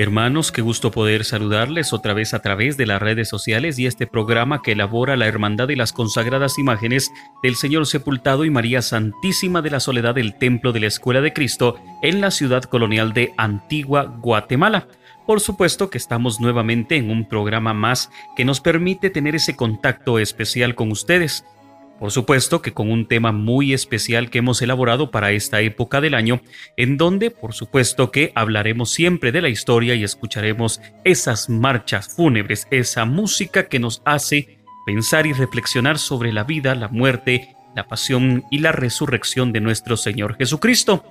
Hermanos, qué gusto poder saludarles otra vez a través de las redes sociales y este programa que elabora la Hermandad de las Consagradas Imágenes del Señor Sepultado y María Santísima de la Soledad del Templo de la Escuela de Cristo en la ciudad colonial de Antigua, Guatemala. Por supuesto que estamos nuevamente en un programa más que nos permite tener ese contacto especial con ustedes por supuesto que con un tema muy especial que hemos elaborado para esta época del año, en donde por supuesto que hablaremos siempre de la historia y escucharemos esas marchas fúnebres, esa música que nos hace pensar y reflexionar sobre la vida, la muerte, la pasión y la resurrección de nuestro Señor Jesucristo.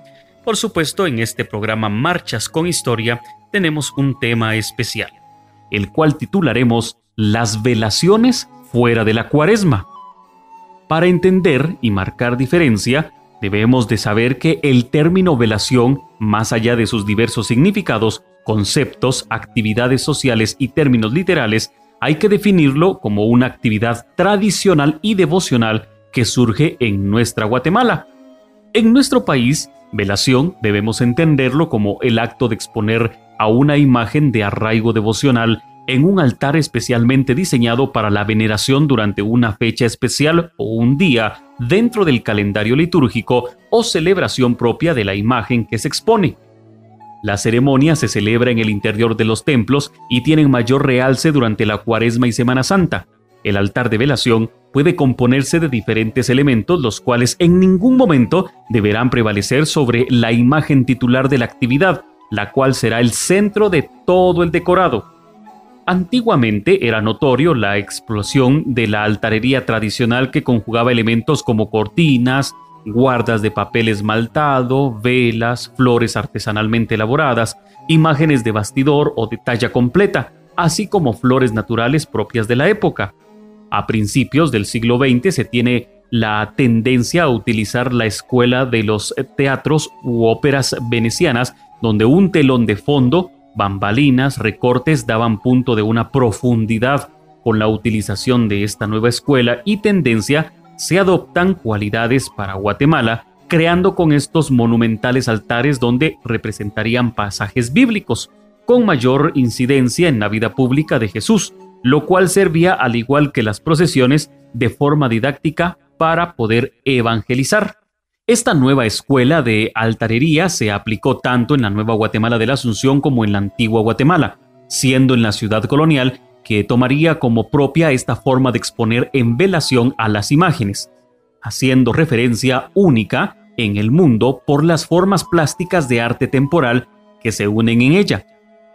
Por supuesto, en este programa Marchas con Historia tenemos un tema especial, el cual titularemos Las velaciones fuera de la cuaresma. Para entender y marcar diferencia, debemos de saber que el término velación, más allá de sus diversos significados, conceptos, actividades sociales y términos literales, hay que definirlo como una actividad tradicional y devocional que surge en nuestra Guatemala. En nuestro país, velación debemos entenderlo como el acto de exponer a una imagen de arraigo devocional en un altar especialmente diseñado para la veneración durante una fecha especial o un día dentro del calendario litúrgico o celebración propia de la imagen que se expone. La ceremonia se celebra en el interior de los templos y tienen mayor realce durante la Cuaresma y Semana Santa. El altar de velación puede componerse de diferentes elementos los cuales en ningún momento deberán prevalecer sobre la imagen titular de la actividad, la cual será el centro de todo el decorado. Antiguamente era notorio la explosión de la altarería tradicional que conjugaba elementos como cortinas, guardas de papel esmaltado, velas, flores artesanalmente elaboradas, imágenes de bastidor o de talla completa, así como flores naturales propias de la época. A principios del siglo XX se tiene la tendencia a utilizar la escuela de los teatros u óperas venecianas, donde un telón de fondo bambalinas, recortes daban punto de una profundidad con la utilización de esta nueva escuela y tendencia se adoptan cualidades para Guatemala, creando con estos monumentales altares donde representarían pasajes bíblicos, con mayor incidencia en la vida pública de Jesús, lo cual servía al igual que las procesiones de forma didáctica para poder evangelizar. Esta nueva escuela de altarería se aplicó tanto en la Nueva Guatemala de la Asunción como en la antigua Guatemala, siendo en la ciudad colonial que tomaría como propia esta forma de exponer en velación a las imágenes, haciendo referencia única en el mundo por las formas plásticas de arte temporal que se unen en ella,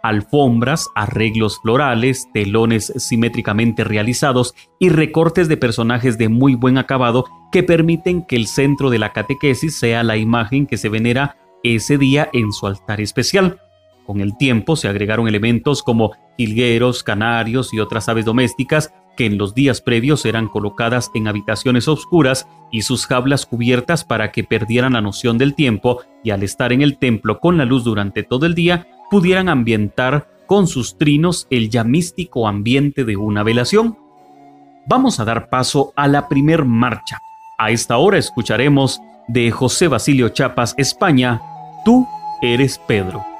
alfombras, arreglos florales, telones simétricamente realizados y recortes de personajes de muy buen acabado que permiten que el centro de la catequesis sea la imagen que se venera ese día en su altar especial. Con el tiempo se agregaron elementos como jilgueros, canarios y otras aves domésticas que en los días previos eran colocadas en habitaciones oscuras y sus jaulas cubiertas para que perdieran la noción del tiempo y al estar en el templo con la luz durante todo el día pudieran ambientar con sus trinos el ya místico ambiente de una velación. Vamos a dar paso a la primer marcha. A esta hora escucharemos de José Basilio Chapas, España, Tú eres Pedro.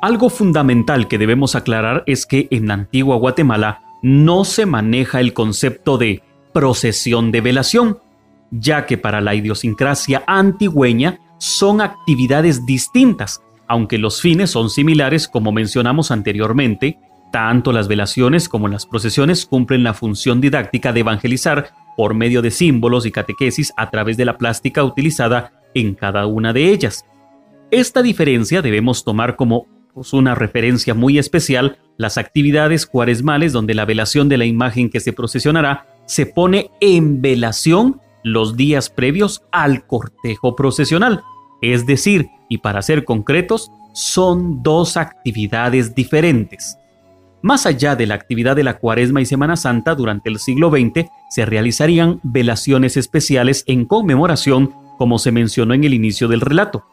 Algo fundamental que debemos aclarar es que en Antigua Guatemala no se maneja el concepto de procesión de velación, ya que para la idiosincrasia antigüeña son actividades distintas, aunque los fines son similares como mencionamos anteriormente, tanto las velaciones como las procesiones cumplen la función didáctica de evangelizar por medio de símbolos y catequesis a través de la plástica utilizada en cada una de ellas. Esta diferencia debemos tomar como una referencia muy especial las actividades cuaresmales donde la velación de la imagen que se procesionará se pone en velación los días previos al cortejo procesional. Es decir, y para ser concretos, son dos actividades diferentes. Más allá de la actividad de la Cuaresma y Semana Santa, durante el siglo XX se realizarían velaciones especiales en conmemoración, como se mencionó en el inicio del relato.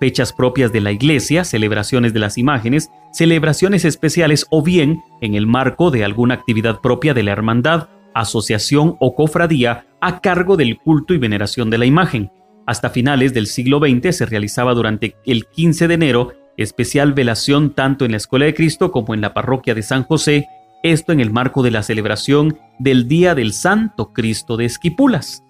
Fechas propias de la iglesia, celebraciones de las imágenes, celebraciones especiales o bien en el marco de alguna actividad propia de la hermandad, asociación o cofradía a cargo del culto y veneración de la imagen. Hasta finales del siglo XX se realizaba durante el 15 de enero especial velación tanto en la Escuela de Cristo como en la parroquia de San José, esto en el marco de la celebración del Día del Santo Cristo de Esquipulas.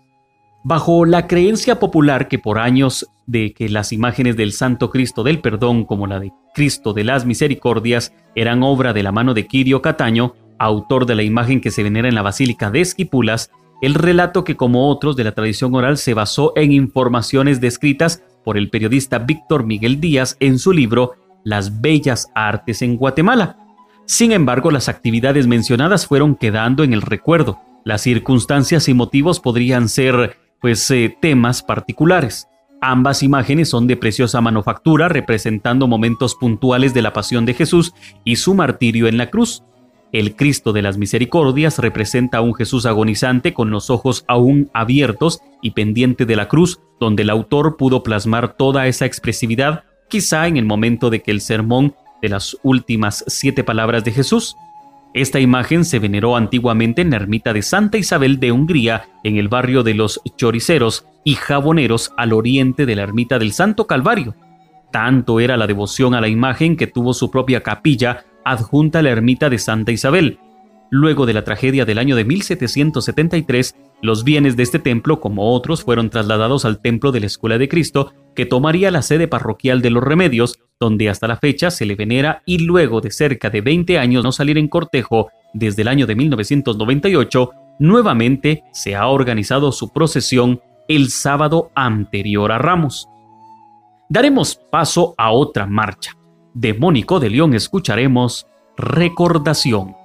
Bajo la creencia popular que por años de que las imágenes del Santo Cristo del Perdón como la de Cristo de las Misericordias eran obra de la mano de Quirio Cataño, autor de la imagen que se venera en la Basílica de Esquipulas, el relato que como otros de la tradición oral se basó en informaciones descritas por el periodista Víctor Miguel Díaz en su libro Las Bellas Artes en Guatemala. Sin embargo, las actividades mencionadas fueron quedando en el recuerdo. Las circunstancias y motivos podrían ser, pues, eh, temas particulares. Ambas imágenes son de preciosa manufactura, representando momentos puntuales de la pasión de Jesús y su martirio en la cruz. El Cristo de las Misericordias representa a un Jesús agonizante con los ojos aún abiertos y pendiente de la cruz, donde el autor pudo plasmar toda esa expresividad, quizá en el momento de que el sermón de las últimas siete palabras de Jesús. Esta imagen se veneró antiguamente en la ermita de Santa Isabel de Hungría, en el barrio de los choriceros y jaboneros al oriente de la ermita del Santo Calvario. Tanto era la devoción a la imagen que tuvo su propia capilla adjunta a la ermita de Santa Isabel. Luego de la tragedia del año de 1773, los bienes de este templo, como otros, fueron trasladados al templo de la Escuela de Cristo, que tomaría la sede parroquial de los Remedios, donde hasta la fecha se le venera y luego de cerca de 20 años no salir en cortejo desde el año de 1998, nuevamente se ha organizado su procesión el sábado anterior a Ramos. Daremos paso a otra marcha, de Mónico de León escucharemos Recordación.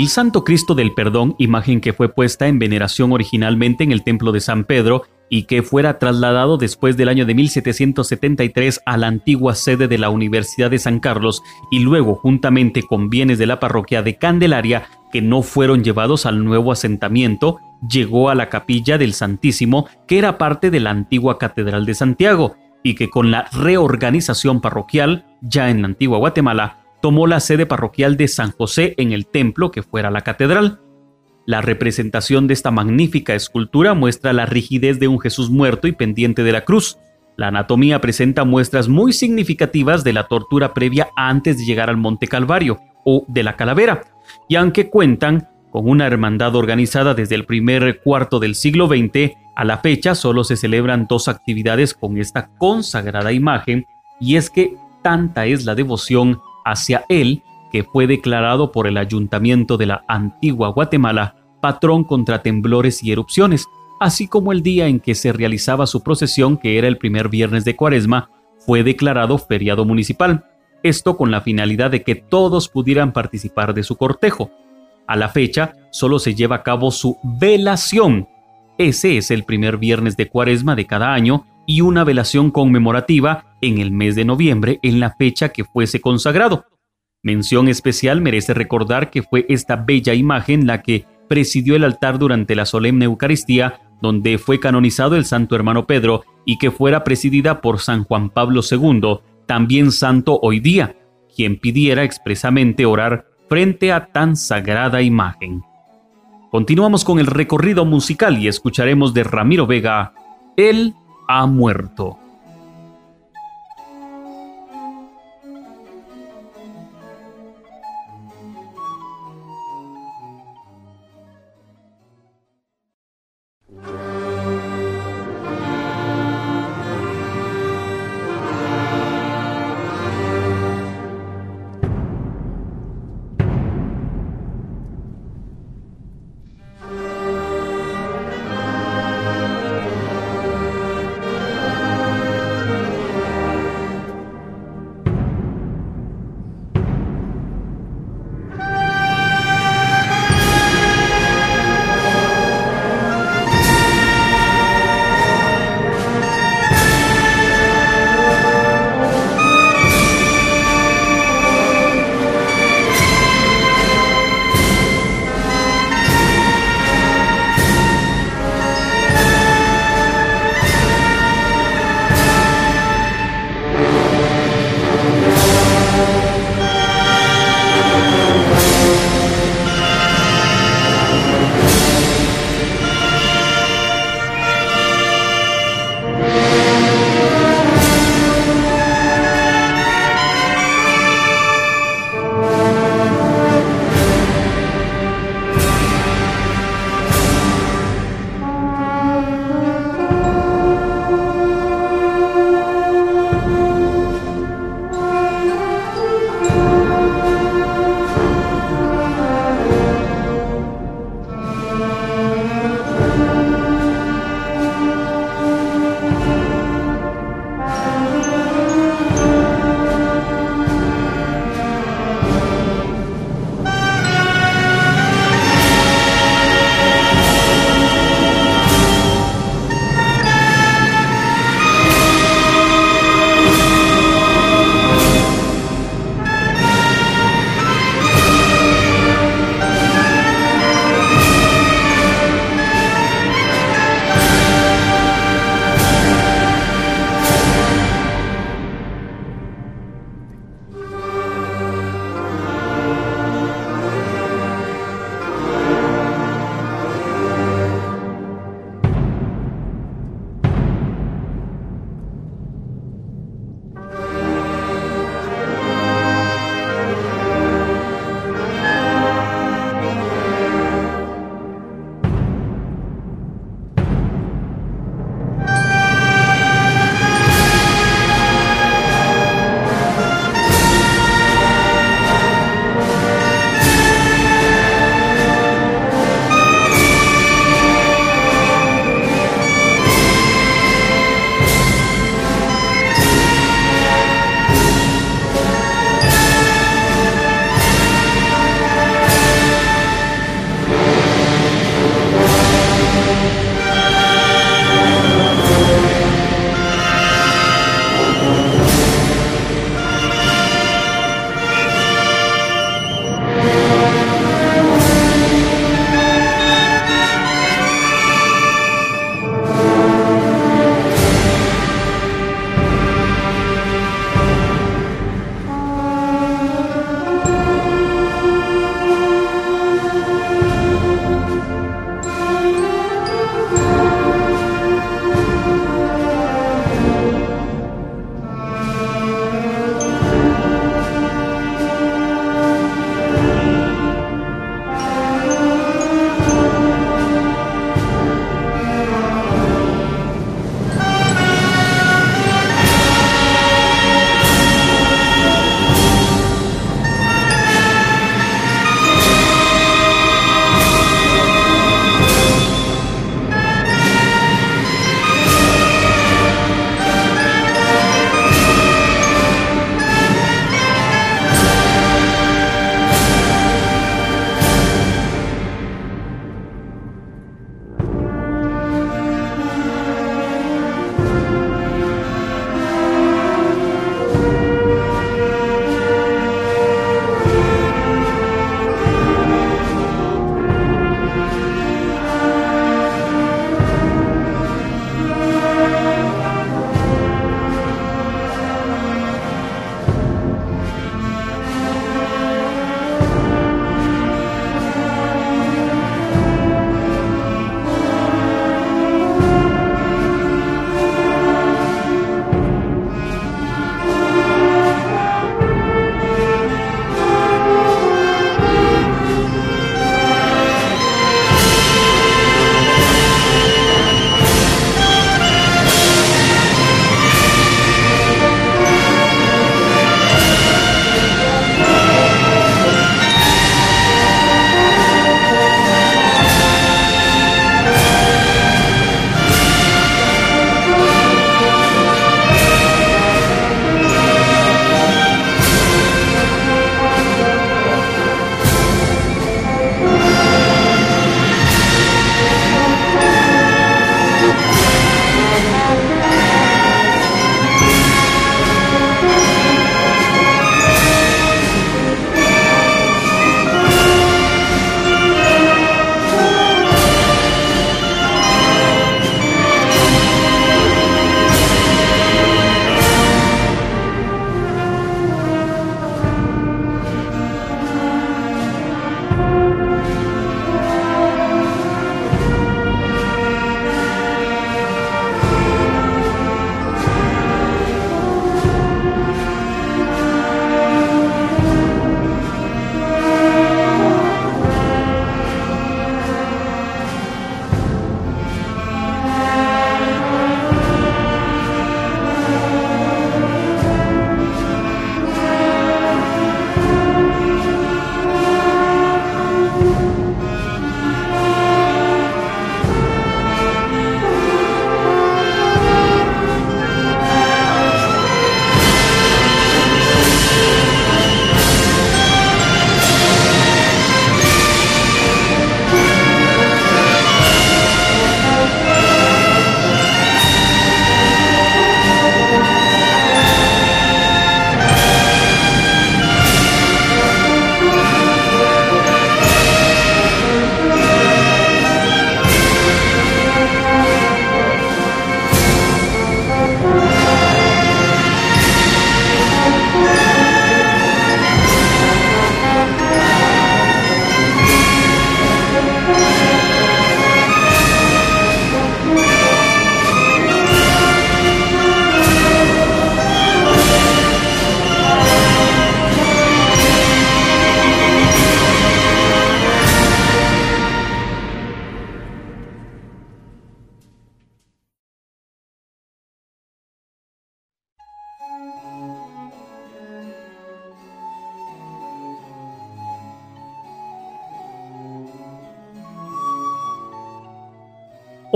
El Santo Cristo del Perdón, imagen que fue puesta en veneración originalmente en el Templo de San Pedro y que fuera trasladado después del año de 1773 a la antigua sede de la Universidad de San Carlos y luego juntamente con bienes de la parroquia de Candelaria que no fueron llevados al nuevo asentamiento, llegó a la capilla del Santísimo que era parte de la antigua Catedral de Santiago y que con la reorganización parroquial, ya en la antigua Guatemala, tomó la sede parroquial de San José en el templo que fuera la catedral. La representación de esta magnífica escultura muestra la rigidez de un Jesús muerto y pendiente de la cruz. La anatomía presenta muestras muy significativas de la tortura previa antes de llegar al Monte Calvario o de la calavera, y aunque cuentan con una hermandad organizada desde el primer cuarto del siglo XX, a la fecha solo se celebran dos actividades con esta consagrada imagen, y es que tanta es la devoción hacia él que fue declarado por el ayuntamiento de la antigua Guatemala patrón contra temblores y erupciones, así como el día en que se realizaba su procesión, que era el primer viernes de Cuaresma, fue declarado feriado municipal, esto con la finalidad de que todos pudieran participar de su cortejo. A la fecha, solo se lleva a cabo su velación. Ese es el primer viernes de Cuaresma de cada año y una velación conmemorativa en el mes de noviembre en la fecha que fuese consagrado. Mención especial merece recordar que fue esta bella imagen la que presidió el altar durante la solemne Eucaristía, donde fue canonizado el Santo Hermano Pedro y que fuera presidida por San Juan Pablo II, también santo hoy día, quien pidiera expresamente orar frente a tan sagrada imagen. Continuamos con el recorrido musical y escucharemos de Ramiro Vega, El ha muerto.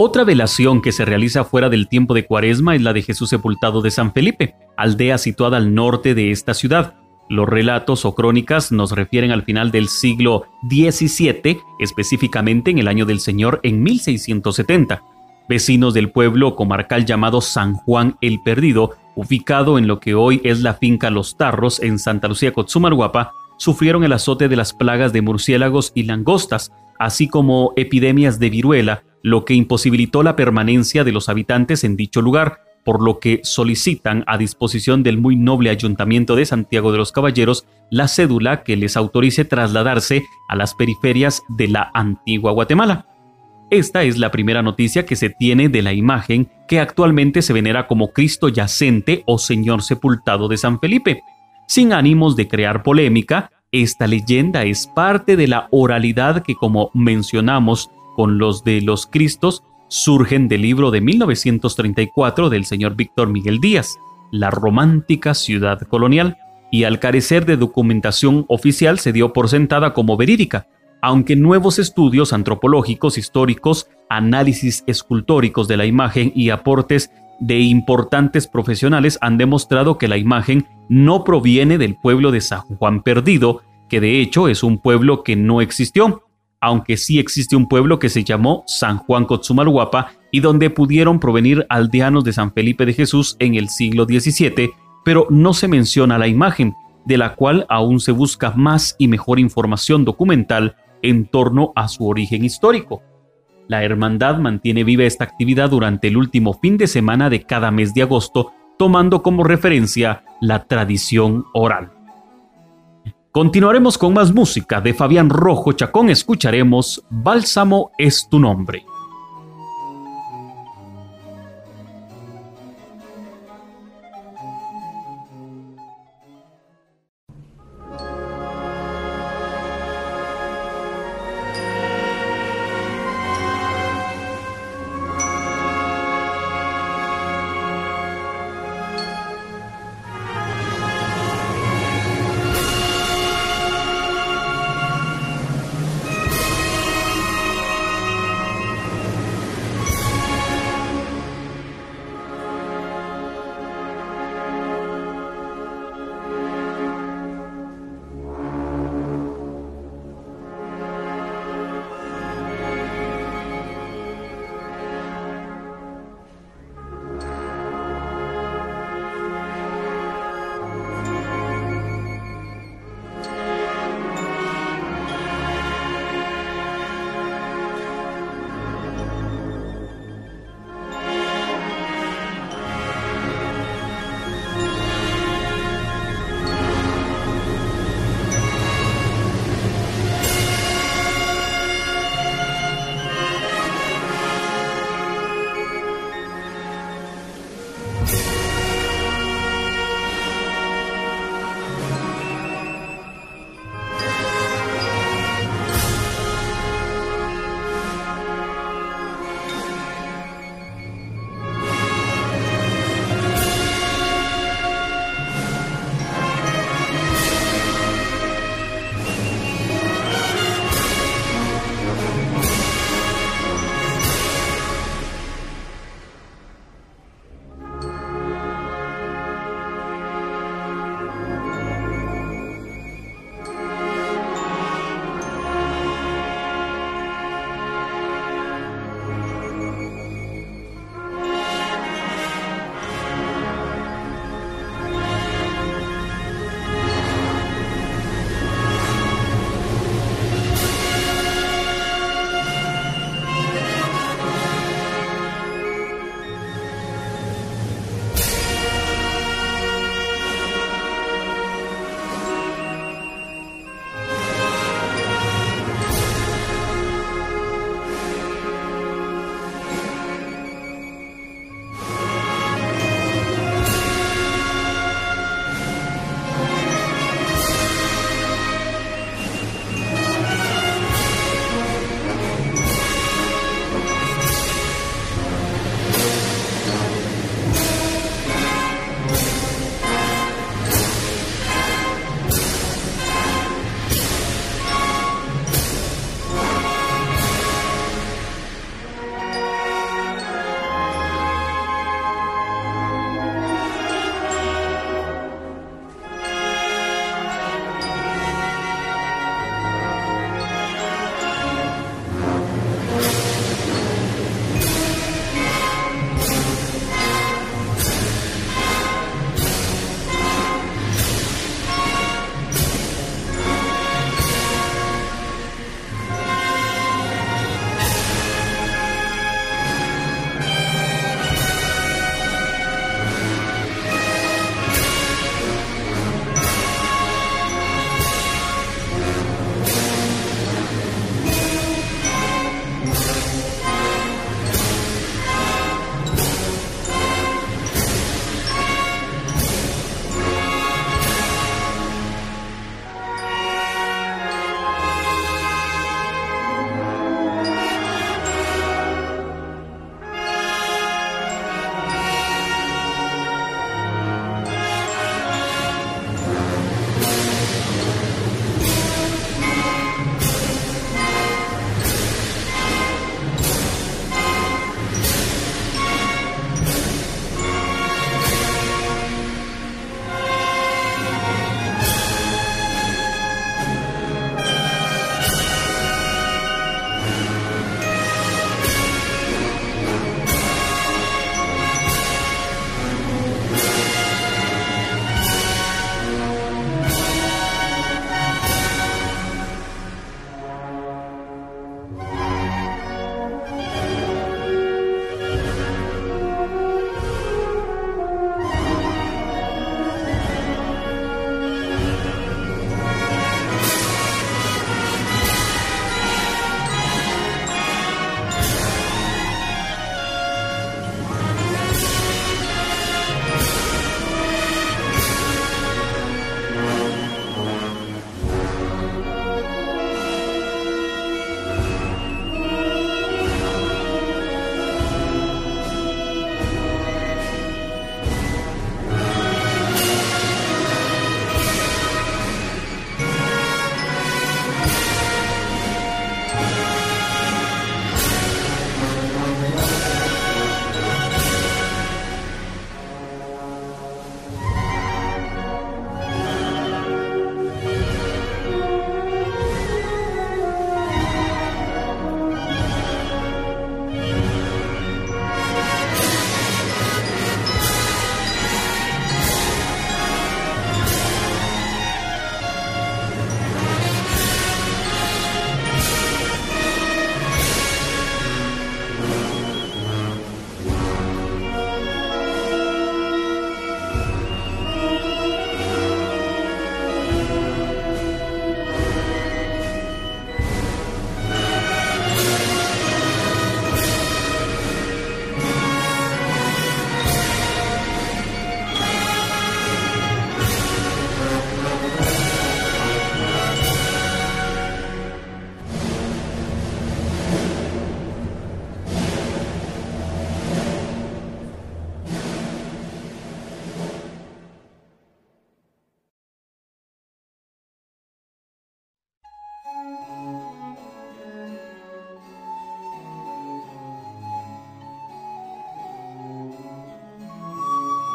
Otra velación que se realiza fuera del tiempo de Cuaresma es la de Jesús sepultado de San Felipe, aldea situada al norte de esta ciudad. Los relatos o crónicas nos refieren al final del siglo XVII, específicamente en el año del Señor en 1670. Vecinos del pueblo comarcal llamado San Juan el Perdido, ubicado en lo que hoy es la finca Los Tarros en Santa Lucía Cotzumalguapa, sufrieron el azote de las plagas de murciélagos y langostas, así como epidemias de viruela, lo que imposibilitó la permanencia de los habitantes en dicho lugar, por lo que solicitan a disposición del muy noble Ayuntamiento de Santiago de los Caballeros la cédula que les autorice trasladarse a las periferias de la antigua Guatemala. Esta es la primera noticia que se tiene de la imagen que actualmente se venera como Cristo yacente o Señor sepultado de San Felipe. Sin ánimos de crear polémica, esta leyenda es parte de la oralidad que, como mencionamos, con los de los Cristos surgen del libro de 1934 del señor Víctor Miguel Díaz, La romántica ciudad colonial, y al carecer de documentación oficial se dio por sentada como verídica, aunque nuevos estudios antropológicos, históricos, análisis escultóricos de la imagen y aportes de importantes profesionales han demostrado que la imagen no proviene del pueblo de San Juan Perdido, que de hecho es un pueblo que no existió, aunque sí existe un pueblo que se llamó San Juan Cotzumalguapa y donde pudieron provenir aldeanos de San Felipe de Jesús en el siglo XVII, pero no se menciona la imagen, de la cual aún se busca más y mejor información documental en torno a su origen histórico. La hermandad mantiene viva esta actividad durante el último fin de semana de cada mes de agosto, tomando como referencia la tradición oral. Continuaremos con más música de Fabián Rojo Chacón. Escucharemos Bálsamo es tu nombre.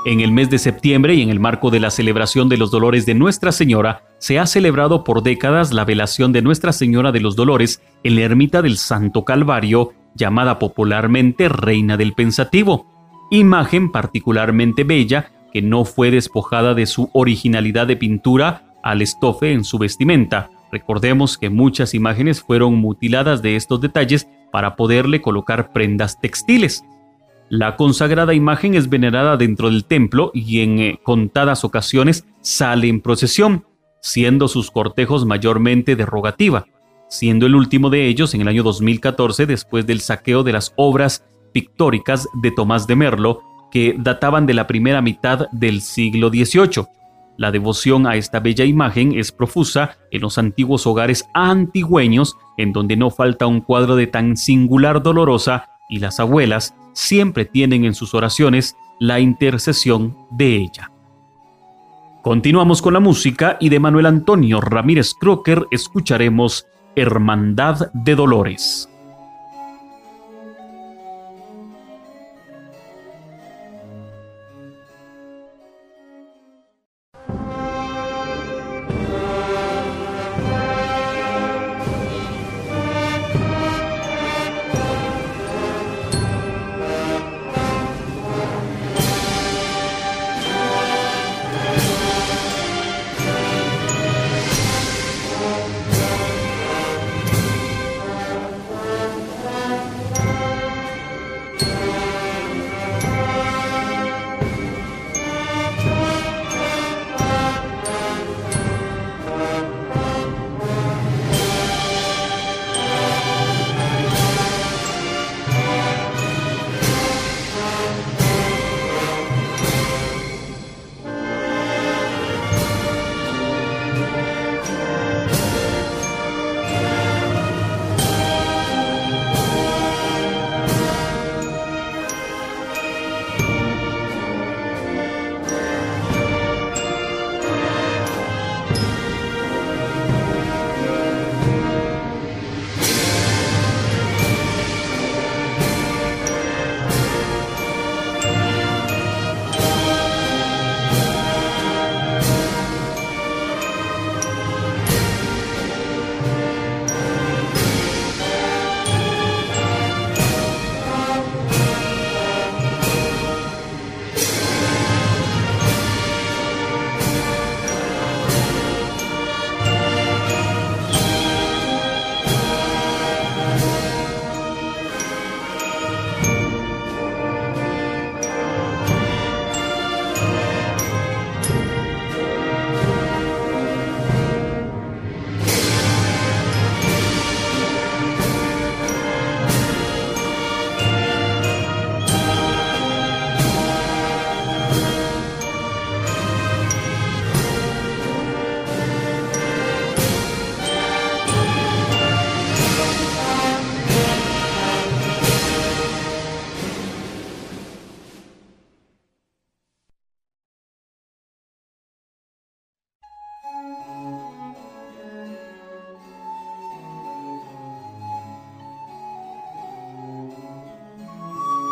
En el mes de septiembre y en el marco de la celebración de los dolores de Nuestra Señora, se ha celebrado por décadas la velación de Nuestra Señora de los Dolores en la ermita del Santo Calvario, llamada popularmente Reina del Pensativo, imagen particularmente bella que no fue despojada de su originalidad de pintura al estofe en su vestimenta. Recordemos que muchas imágenes fueron mutiladas de estos detalles para poderle colocar prendas textiles. La consagrada imagen es venerada dentro del templo y en eh, contadas ocasiones sale en procesión, siendo sus cortejos mayormente de rogativa, siendo el último de ellos en el año 2014 después del saqueo de las obras pictóricas de Tomás de Merlo que databan de la primera mitad del siglo XVIII. La devoción a esta bella imagen es profusa en los antiguos hogares antigüeños, en donde no falta un cuadro de tan singular dolorosa y las abuelas siempre tienen en sus oraciones la intercesión de ella. Continuamos con la música y de Manuel Antonio Ramírez Crocker escucharemos Hermandad de Dolores.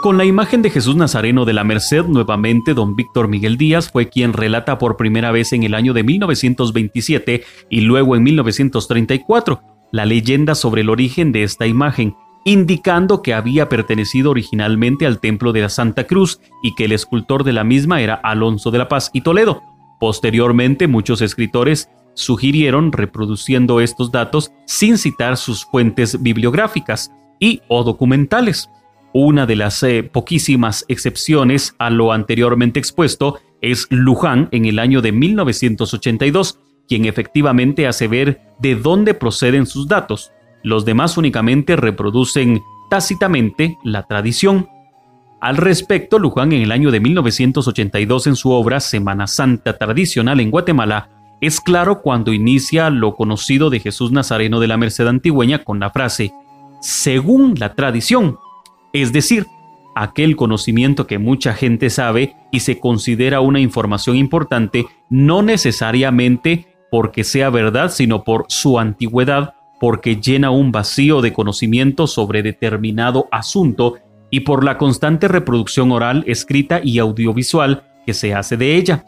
Con la imagen de Jesús Nazareno de la Merced, nuevamente don Víctor Miguel Díaz fue quien relata por primera vez en el año de 1927 y luego en 1934 la leyenda sobre el origen de esta imagen, indicando que había pertenecido originalmente al Templo de la Santa Cruz y que el escultor de la misma era Alonso de la Paz y Toledo. Posteriormente, muchos escritores sugirieron reproduciendo estos datos sin citar sus fuentes bibliográficas y o documentales. Una de las eh, poquísimas excepciones a lo anteriormente expuesto es Luján en el año de 1982, quien efectivamente hace ver de dónde proceden sus datos. Los demás únicamente reproducen tácitamente la tradición. Al respecto, Luján en el año de 1982 en su obra Semana Santa Tradicional en Guatemala es claro cuando inicia lo conocido de Jesús Nazareno de la Merced Antigüeña con la frase, según la tradición, es decir, aquel conocimiento que mucha gente sabe y se considera una información importante, no necesariamente porque sea verdad, sino por su antigüedad, porque llena un vacío de conocimiento sobre determinado asunto y por la constante reproducción oral, escrita y audiovisual que se hace de ella.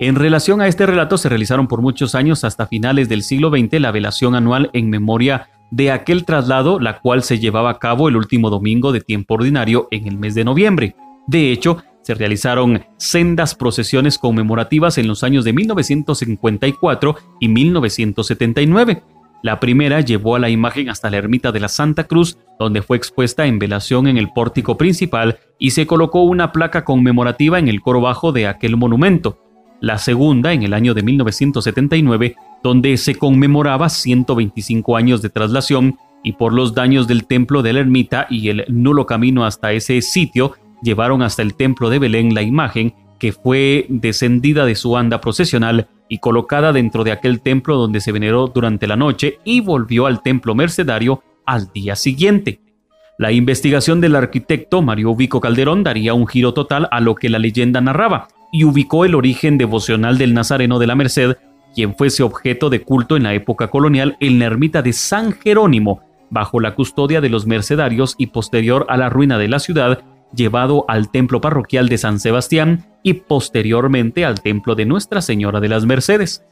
En relación a este relato se realizaron por muchos años hasta finales del siglo XX la velación anual en memoria de aquel traslado, la cual se llevaba a cabo el último domingo de tiempo ordinario en el mes de noviembre. De hecho, se realizaron sendas procesiones conmemorativas en los años de 1954 y 1979. La primera llevó a la imagen hasta la ermita de la Santa Cruz, donde fue expuesta en velación en el pórtico principal y se colocó una placa conmemorativa en el coro bajo de aquel monumento. La segunda, en el año de 1979, donde se conmemoraba 125 años de traslación y por los daños del templo de la ermita y el nulo camino hasta ese sitio, llevaron hasta el templo de Belén la imagen que fue descendida de su anda procesional y colocada dentro de aquel templo donde se veneró durante la noche y volvió al templo mercedario al día siguiente. La investigación del arquitecto Mario Ubico Calderón daría un giro total a lo que la leyenda narraba y ubicó el origen devocional del Nazareno de la Merced, quien fuese objeto de culto en la época colonial en la ermita de San Jerónimo, bajo la custodia de los mercedarios y posterior a la ruina de la ciudad llevado al templo parroquial de San Sebastián y posteriormente al templo de Nuestra Señora de las Mercedes.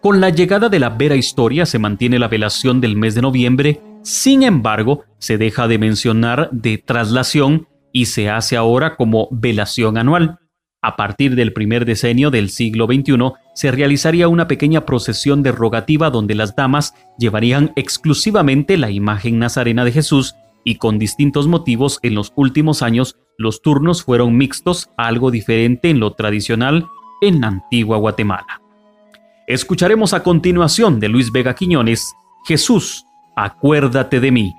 Con la llegada de la vera historia se mantiene la velación del mes de noviembre, sin embargo, se deja de mencionar de traslación y se hace ahora como velación anual. A partir del primer decenio del siglo XXI, se realizaría una pequeña procesión derogativa donde las damas llevarían exclusivamente la imagen nazarena de Jesús y con distintos motivos en los últimos años los turnos fueron mixtos, algo diferente en lo tradicional en Antigua Guatemala. Escucharemos a continuación de Luis Vega Quiñones, Jesús, acuérdate de mí.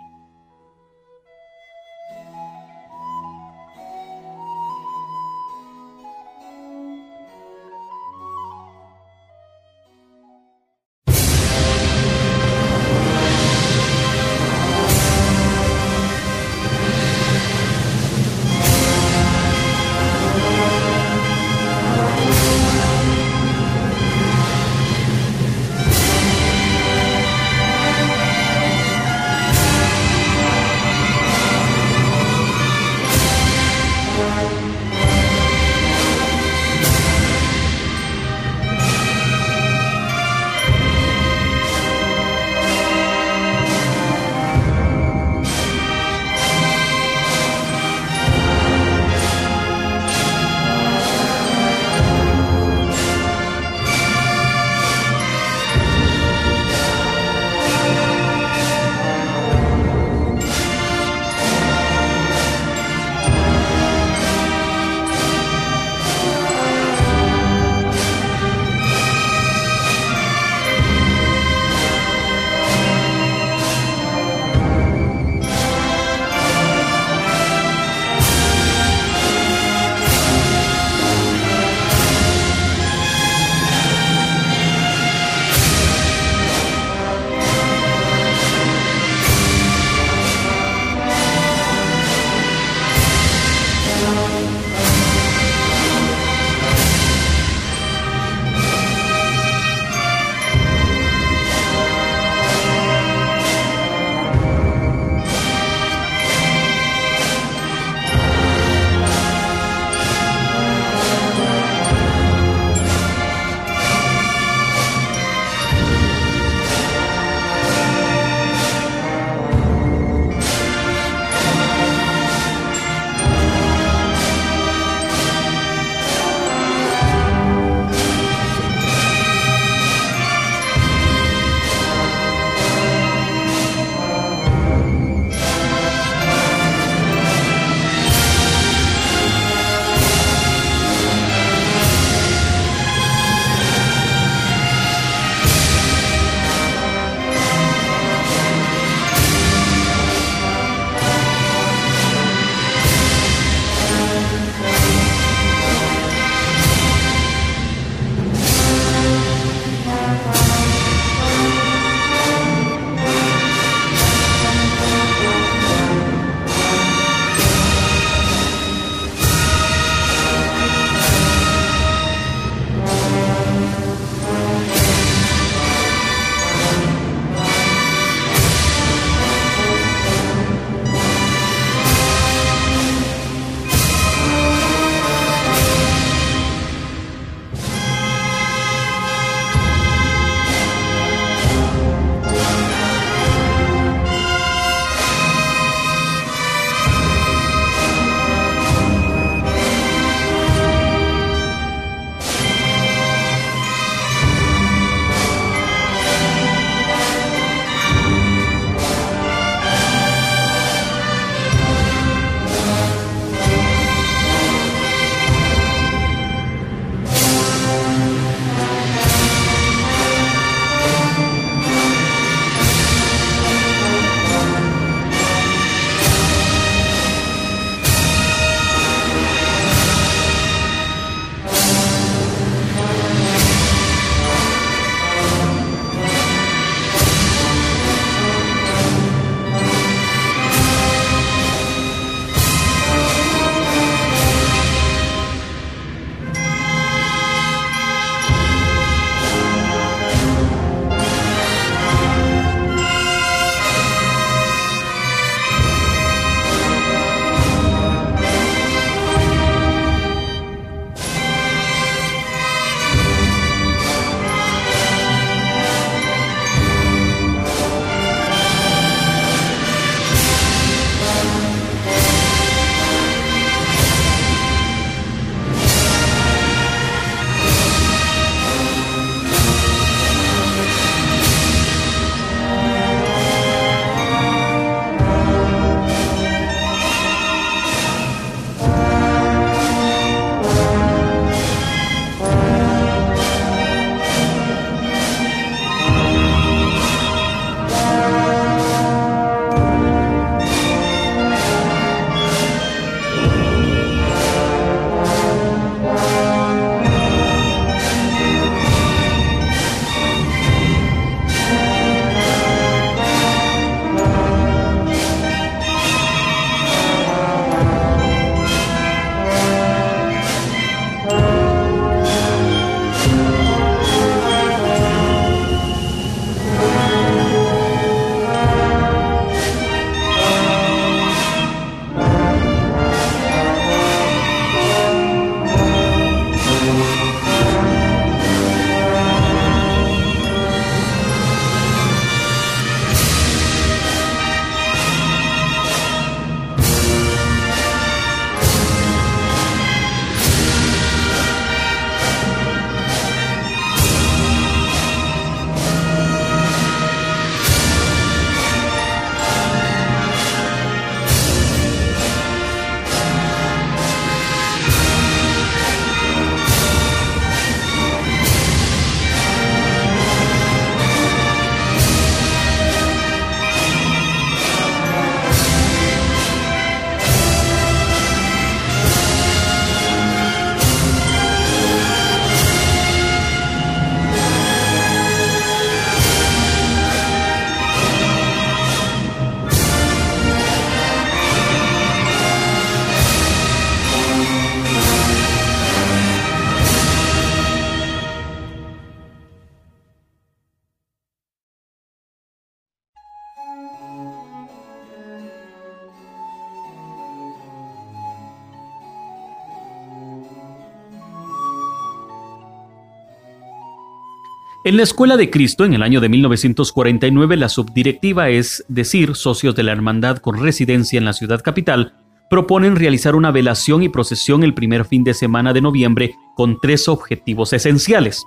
En la Escuela de Cristo, en el año de 1949, la subdirectiva, es decir, socios de la hermandad con residencia en la ciudad capital, proponen realizar una velación y procesión el primer fin de semana de noviembre con tres objetivos esenciales.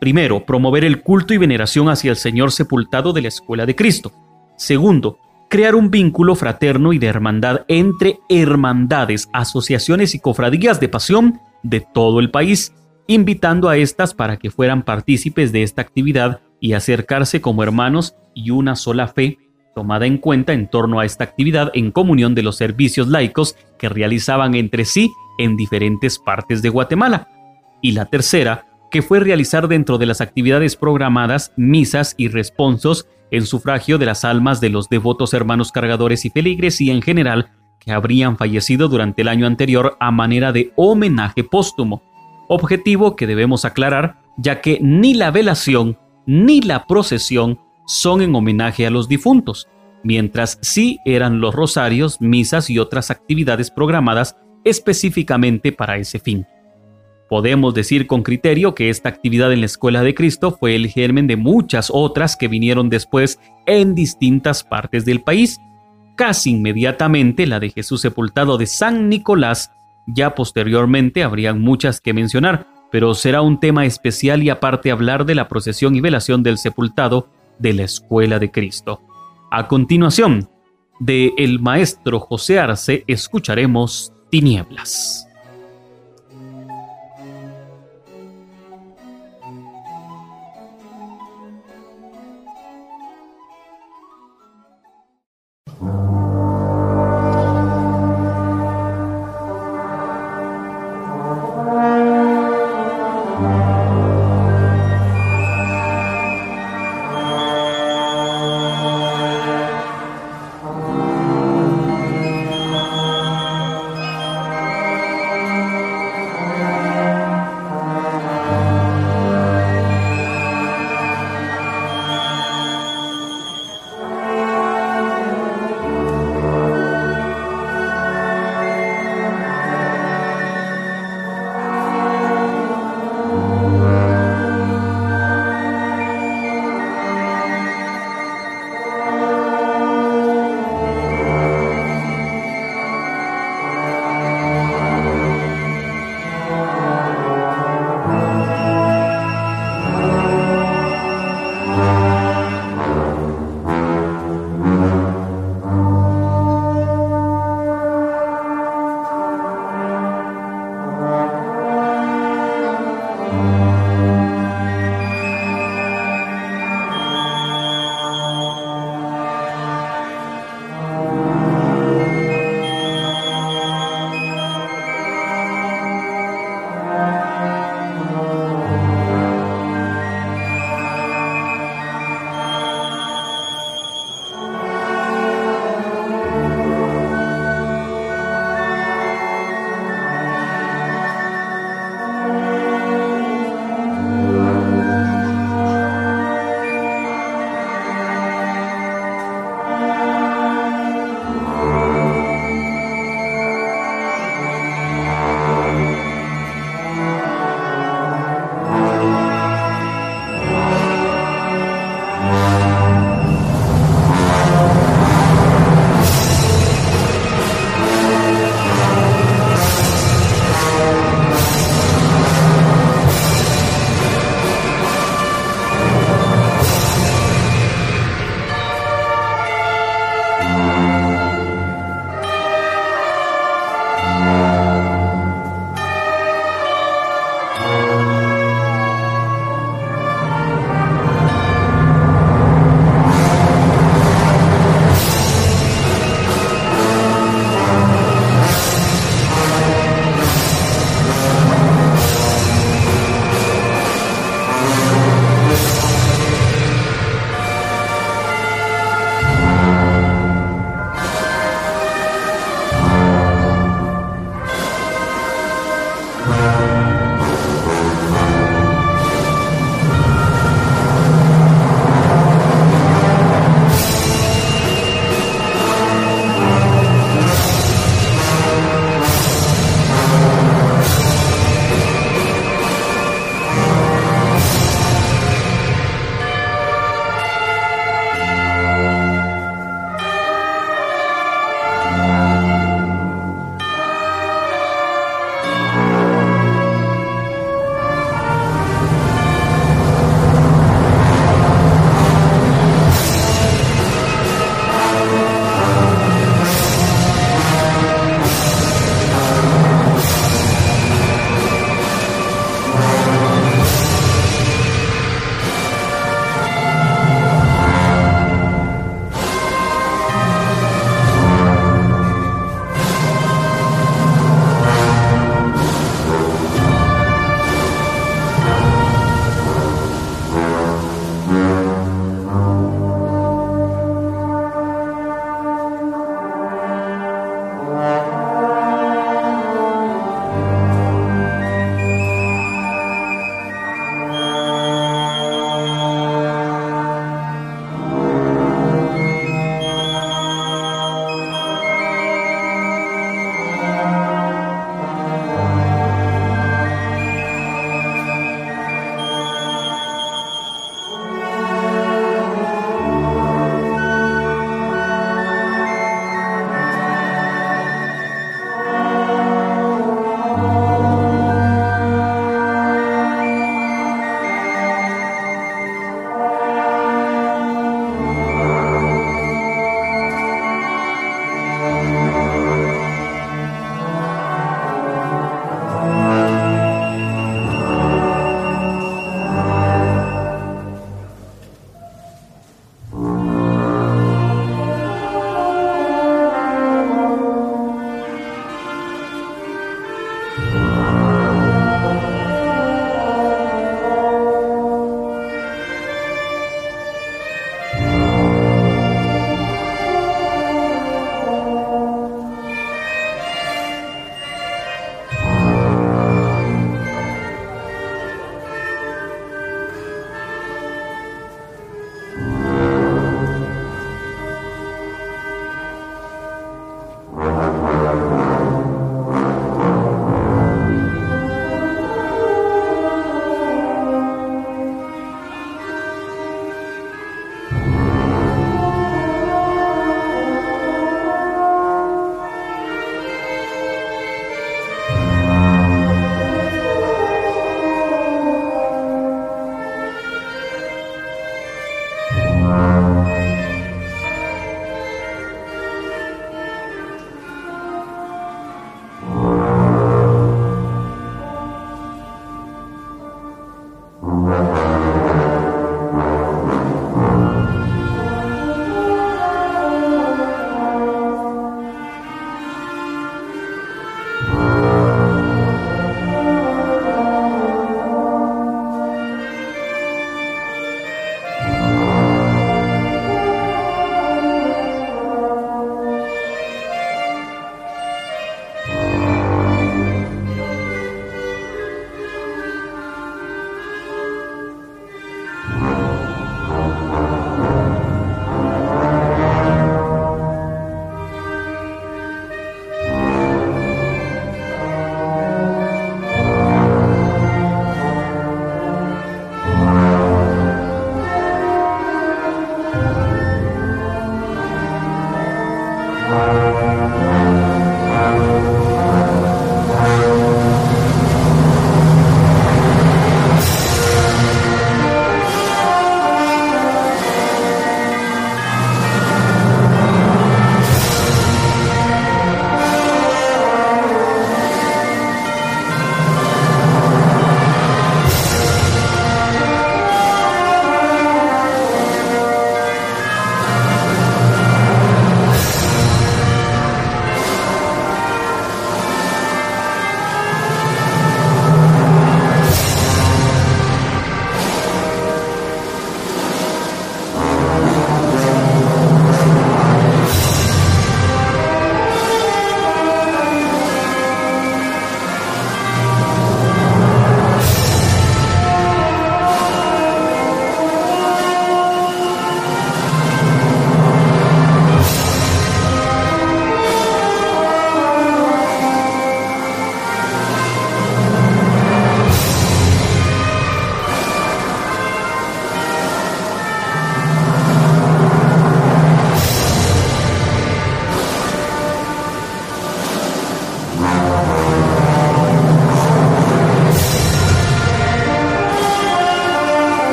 Primero, promover el culto y veneración hacia el Señor sepultado de la Escuela de Cristo. Segundo, crear un vínculo fraterno y de hermandad entre hermandades, asociaciones y cofradías de pasión de todo el país invitando a estas para que fueran partícipes de esta actividad y acercarse como hermanos y una sola fe tomada en cuenta en torno a esta actividad en comunión de los servicios laicos que realizaban entre sí en diferentes partes de Guatemala. Y la tercera, que fue realizar dentro de las actividades programadas misas y responsos en sufragio de las almas de los devotos hermanos cargadores y feligres y en general que habrían fallecido durante el año anterior a manera de homenaje póstumo objetivo que debemos aclarar, ya que ni la velación ni la procesión son en homenaje a los difuntos, mientras sí eran los rosarios, misas y otras actividades programadas específicamente para ese fin. Podemos decir con criterio que esta actividad en la Escuela de Cristo fue el germen de muchas otras que vinieron después en distintas partes del país. Casi inmediatamente la de Jesús sepultado de San Nicolás ya posteriormente habrían muchas que mencionar, pero será un tema especial y aparte hablar de la procesión y velación del sepultado de la Escuela de Cristo. A continuación, de el maestro José Arce escucharemos Tinieblas.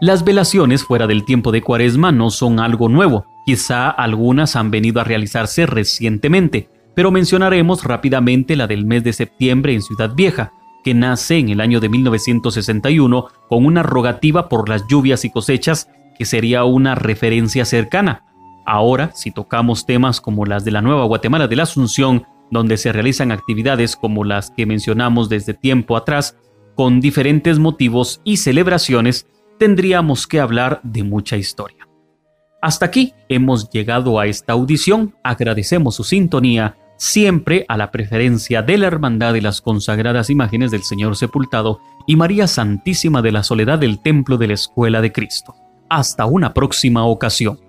Las velaciones fuera del tiempo de Cuaresma no son algo nuevo, quizá algunas han venido a realizarse recientemente, pero mencionaremos rápidamente la del mes de septiembre en Ciudad Vieja, que nace en el año de 1961 con una rogativa por las lluvias y cosechas que sería una referencia cercana. Ahora, si tocamos temas como las de la Nueva Guatemala de la Asunción, donde se realizan actividades como las que mencionamos desde tiempo atrás, con diferentes motivos y celebraciones, tendríamos que hablar de mucha historia. Hasta aquí hemos llegado a esta audición, agradecemos su sintonía siempre a la preferencia de la Hermandad de las consagradas imágenes del Señor sepultado y María Santísima de la Soledad del Templo de la Escuela de Cristo. Hasta una próxima ocasión.